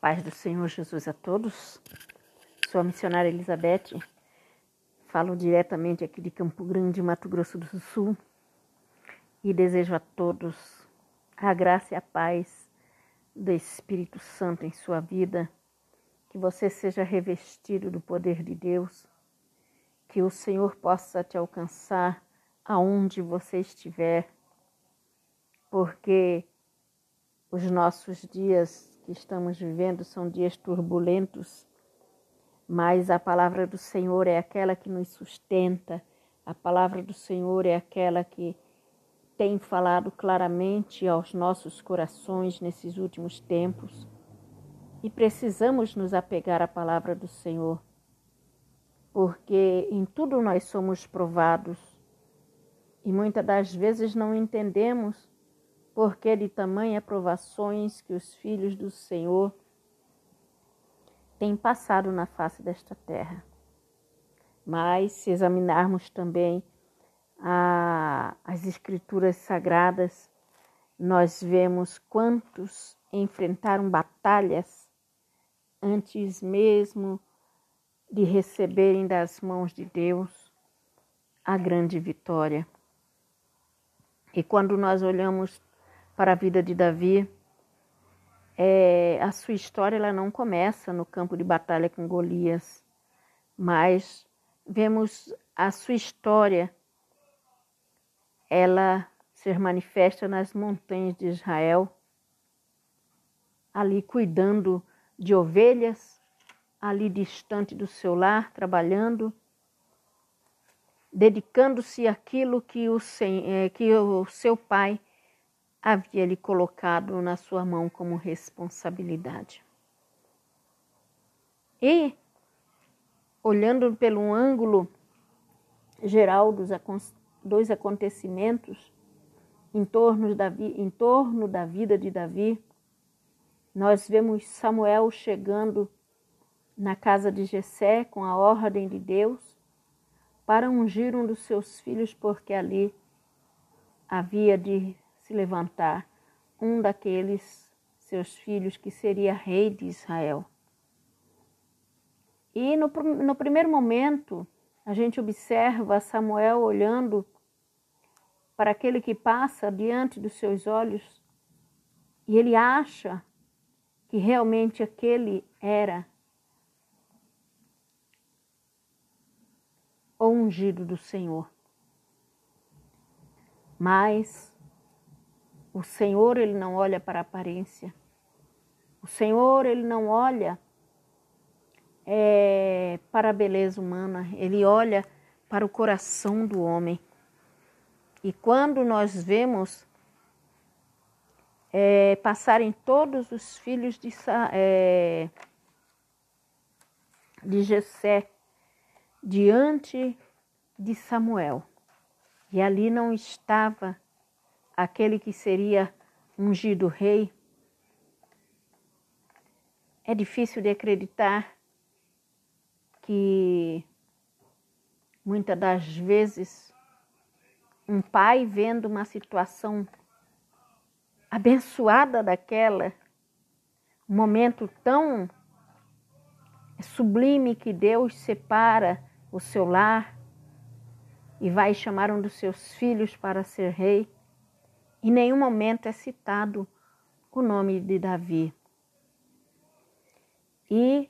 paz do Senhor Jesus a todos. Sou a missionária Elizabeth. Falo diretamente aqui de Campo Grande, Mato Grosso do Sul. E desejo a todos a graça e a paz do Espírito Santo em sua vida. Que você seja revestido do poder de Deus. Que o Senhor possa te alcançar aonde você estiver. Porque os nossos dias que estamos vivendo são dias turbulentos, mas a palavra do Senhor é aquela que nos sustenta, a palavra do Senhor é aquela que tem falado claramente aos nossos corações nesses últimos tempos. E precisamos nos apegar à palavra do Senhor, porque em tudo nós somos provados e muitas das vezes não entendemos porque de tamanha provações que os filhos do Senhor têm passado na face desta terra. Mas se examinarmos também a, as escrituras sagradas, nós vemos quantos enfrentaram batalhas antes mesmo de receberem das mãos de Deus a grande vitória. E quando nós olhamos para a vida de Davi. É, a sua história ela não começa no campo de batalha com Golias, mas vemos a sua história ela ser manifesta nas montanhas de Israel, ali cuidando de ovelhas, ali distante do seu lar, trabalhando, dedicando-se àquilo que o, é, que o seu pai havia lhe colocado na sua mão como responsabilidade. E, olhando pelo ângulo geral dos, dois acontecimentos em torno, da, em torno da vida de Davi, nós vemos Samuel chegando na casa de Jessé com a ordem de Deus para ungir um dos seus filhos, porque ali havia de se levantar um daqueles seus filhos que seria rei de Israel. E no, no primeiro momento, a gente observa Samuel olhando para aquele que passa diante dos seus olhos e ele acha que realmente aquele era o ungido do Senhor. Mas o Senhor, ele não olha para a aparência. O Senhor, ele não olha é, para a beleza humana, ele olha para o coração do homem. E quando nós vemos é, passarem todos os filhos de, é, de Jessé diante de Samuel, e ali não estava aquele que seria ungido rei, é difícil de acreditar que muitas das vezes um pai vendo uma situação abençoada daquela, um momento tão sublime que Deus separa o seu lar e vai chamar um dos seus filhos para ser rei. Em nenhum momento é citado o nome de Davi. E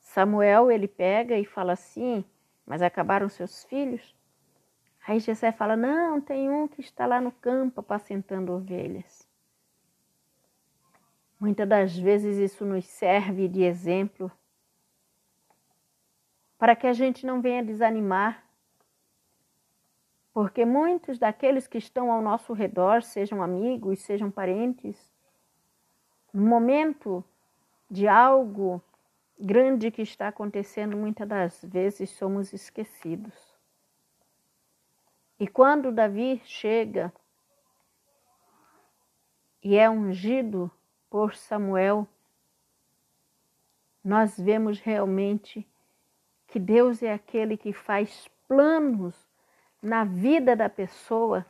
Samuel ele pega e fala assim: Mas acabaram seus filhos? Aí Jessé fala: Não, tem um que está lá no campo apacentando ovelhas. Muitas das vezes isso nos serve de exemplo para que a gente não venha desanimar porque muitos daqueles que estão ao nosso redor, sejam amigos, sejam parentes, no momento de algo grande que está acontecendo, muitas das vezes somos esquecidos. E quando Davi chega e é ungido por Samuel, nós vemos realmente que Deus é aquele que faz planos na vida da pessoa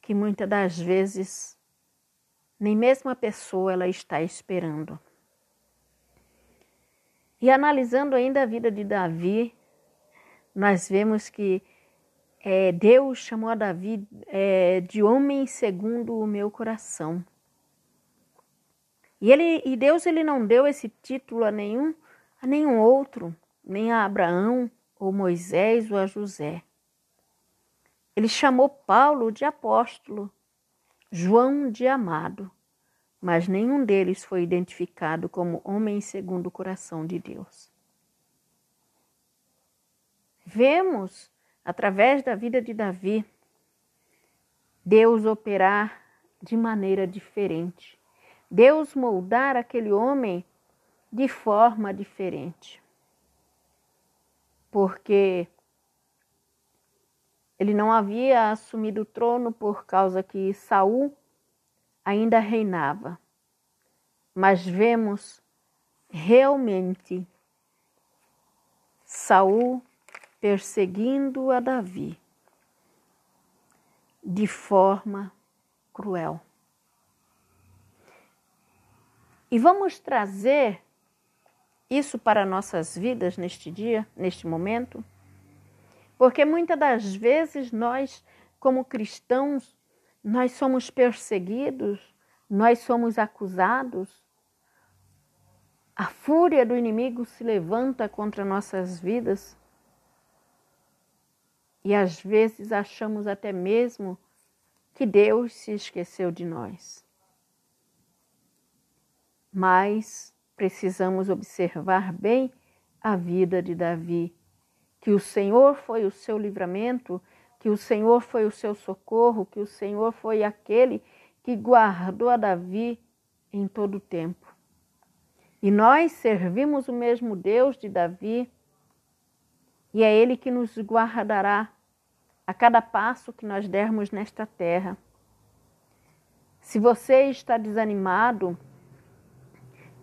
que muitas das vezes nem mesmo a pessoa ela está esperando. E analisando ainda a vida de Davi, nós vemos que é, Deus chamou a Davi é, de homem segundo o meu coração. E, ele, e Deus ele não deu esse título a nenhum, a nenhum outro, nem a Abraão, ou Moisés, ou a José. Ele chamou Paulo de apóstolo, João de amado, mas nenhum deles foi identificado como homem segundo o coração de Deus. Vemos, através da vida de Davi, Deus operar de maneira diferente. Deus moldar aquele homem de forma diferente. Porque ele não havia assumido o trono por causa que Saul ainda reinava. Mas vemos realmente Saul perseguindo a Davi de forma cruel. E vamos trazer isso para nossas vidas neste dia, neste momento, porque muitas das vezes nós, como cristãos, nós somos perseguidos, nós somos acusados. A fúria do inimigo se levanta contra nossas vidas e às vezes achamos até mesmo que Deus se esqueceu de nós. Mas precisamos observar bem a vida de Davi, que o Senhor foi o seu livramento, que o Senhor foi o seu socorro, que o Senhor foi aquele que guardou a Davi em todo o tempo. E nós servimos o mesmo Deus de Davi, e é Ele que nos guardará a cada passo que nós dermos nesta terra. Se você está desanimado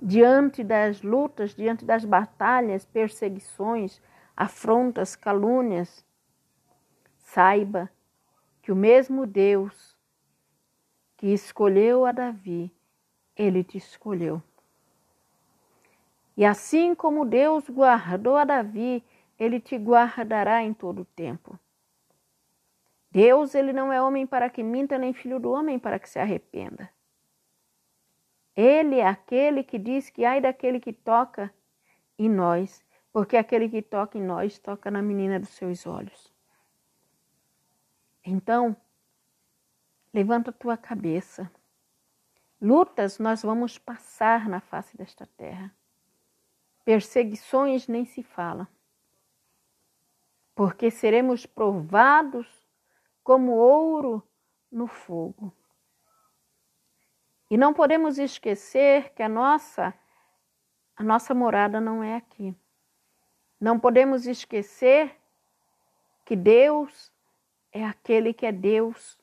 diante das lutas, diante das batalhas, perseguições, afrontas, calúnias, saiba que o mesmo Deus que escolheu a Davi, ele te escolheu. E assim como Deus guardou a Davi, ele te guardará em todo o tempo. Deus, ele não é homem para que minta, nem filho do homem para que se arrependa. Ele é aquele que diz que ai daquele que toca em nós, porque aquele que toca em nós toca na menina dos seus olhos. Então, levanta a tua cabeça. Lutas nós vamos passar na face desta terra. Perseguições nem se fala. Porque seremos provados como ouro no fogo. E não podemos esquecer que a nossa a nossa morada não é aqui. Não podemos esquecer que Deus é aquele que é Deus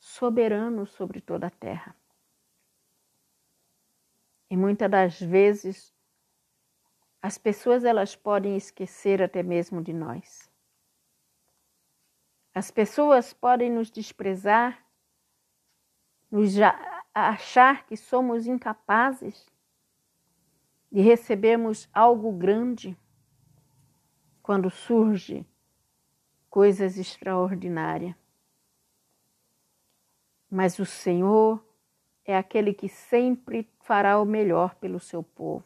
soberano sobre toda a terra. E muitas das vezes as pessoas elas podem esquecer até mesmo de nós. As pessoas podem nos desprezar, nos achar que somos incapazes de recebermos algo grande quando surge coisas extraordinárias. Mas o Senhor é aquele que sempre fará o melhor pelo seu povo.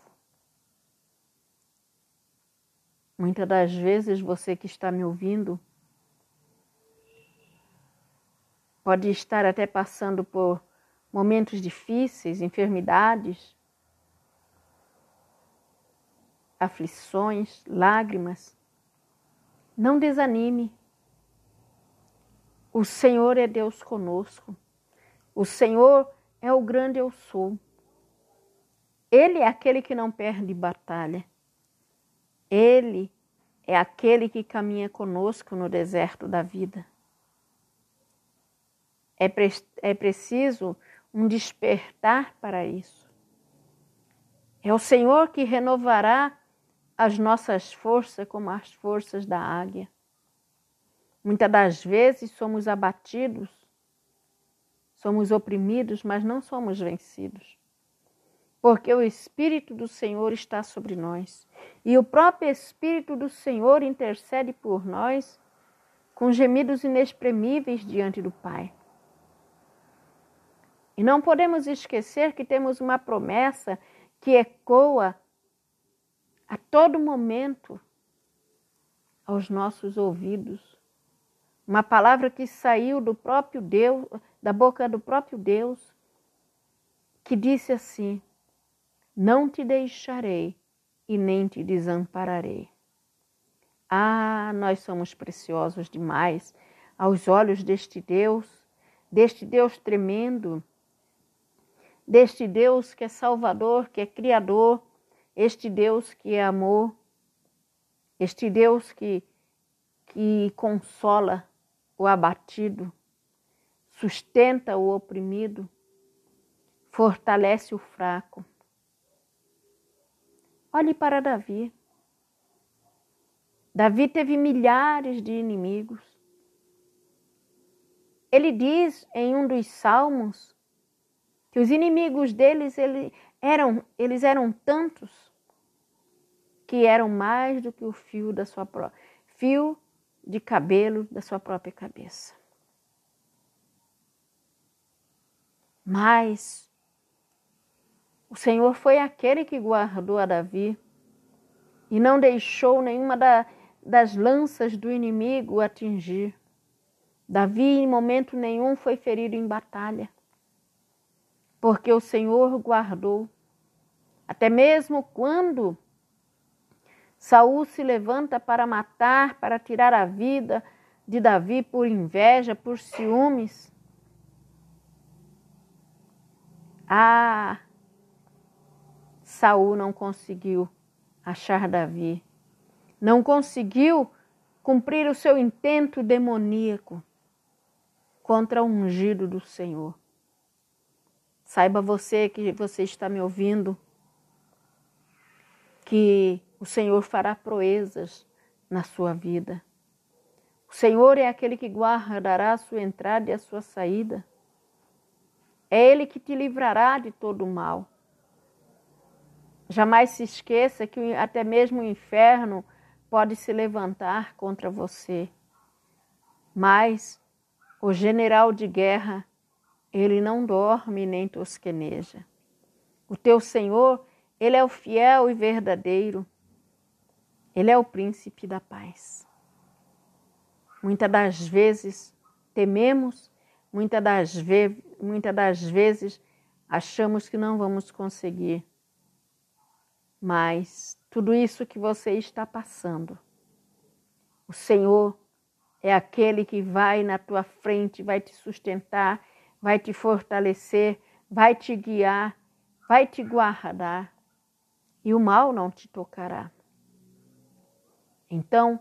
Muitas das vezes você que está me ouvindo pode estar até passando por momentos difíceis, enfermidades, aflições, lágrimas. Não desanime. O Senhor é Deus conosco. O Senhor é o grande eu sou. Ele é aquele que não perde batalha. Ele é aquele que caminha conosco no deserto da vida. É, pre é preciso um despertar para isso. É o Senhor que renovará as nossas forças como as forças da águia. Muitas das vezes somos abatidos, Somos oprimidos, mas não somos vencidos. Porque o Espírito do Senhor está sobre nós. E o próprio Espírito do Senhor intercede por nós com gemidos inexprimíveis diante do Pai. E não podemos esquecer que temos uma promessa que ecoa a todo momento aos nossos ouvidos. Uma palavra que saiu do próprio Deus, da boca do próprio Deus, que disse assim: Não te deixarei e nem te desampararei. Ah, nós somos preciosos demais aos olhos deste Deus, deste Deus tremendo, deste Deus que é Salvador, que é Criador, este Deus que é amor, este Deus que, que consola o abatido, sustenta o oprimido, fortalece o fraco. Olhe para Davi. Davi teve milhares de inimigos. Ele diz em um dos salmos que os inimigos deles ele, eram, eles eram tantos que eram mais do que o fio da sua fio de cabelo da sua própria cabeça. Mas o Senhor foi aquele que guardou a Davi e não deixou nenhuma da, das lanças do inimigo atingir. Davi, em momento nenhum, foi ferido em batalha, porque o Senhor guardou. Até mesmo quando Saul se levanta para matar, para tirar a vida de Davi por inveja, por ciúmes. Ah, Saul não conseguiu achar Davi. Não conseguiu cumprir o seu intento demoníaco contra o ungido do Senhor. Saiba você que você está me ouvindo que o Senhor fará proezas na sua vida. O Senhor é aquele que guardará a sua entrada e a sua saída. É Ele que te livrará de todo o mal. Jamais se esqueça que até mesmo o inferno pode se levantar contra você. Mas o general de guerra, ele não dorme nem tosqueneja. O teu Senhor, ele é o fiel e verdadeiro. Ele é o príncipe da paz. Muitas das vezes tememos, muitas das, ve muita das vezes achamos que não vamos conseguir. Mas tudo isso que você está passando, o Senhor é aquele que vai na tua frente, vai te sustentar, vai te fortalecer, vai te guiar, vai te guardar e o mal não te tocará. Então,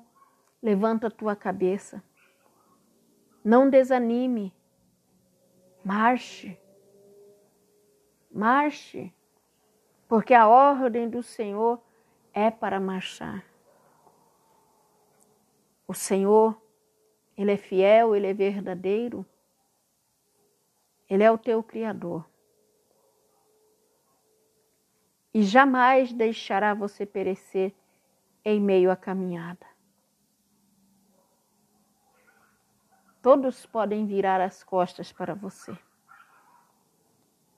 levanta a tua cabeça. Não desanime. Marche. Marche. Porque a ordem do Senhor é para marchar. O Senhor, Ele é fiel, Ele é verdadeiro. Ele é o teu Criador. E jamais deixará você perecer em meio à caminhada. Todos podem virar as costas para você.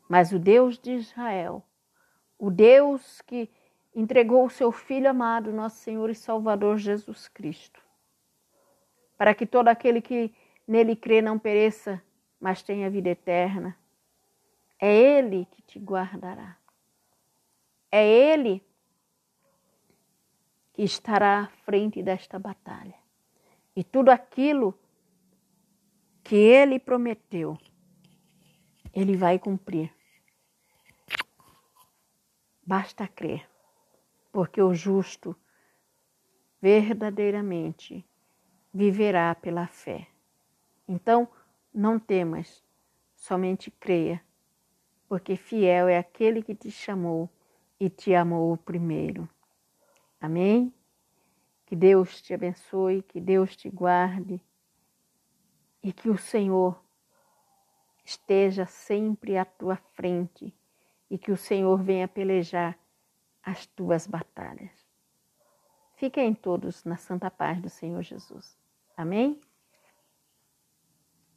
Mas o Deus de Israel, o Deus que entregou o seu Filho amado, nosso Senhor e Salvador Jesus Cristo, para que todo aquele que nele crê não pereça, mas tenha vida eterna. É Ele que te guardará. É Ele que estará à frente desta batalha. E tudo aquilo que ele prometeu, ele vai cumprir. Basta crer, porque o justo verdadeiramente viverá pela fé. Então, não temas, somente creia, porque fiel é aquele que te chamou e te amou primeiro. Amém? Que Deus te abençoe, que Deus te guarde e que o Senhor esteja sempre à tua frente e que o Senhor venha pelejar as tuas batalhas. Fiquem todos na santa paz do Senhor Jesus. Amém?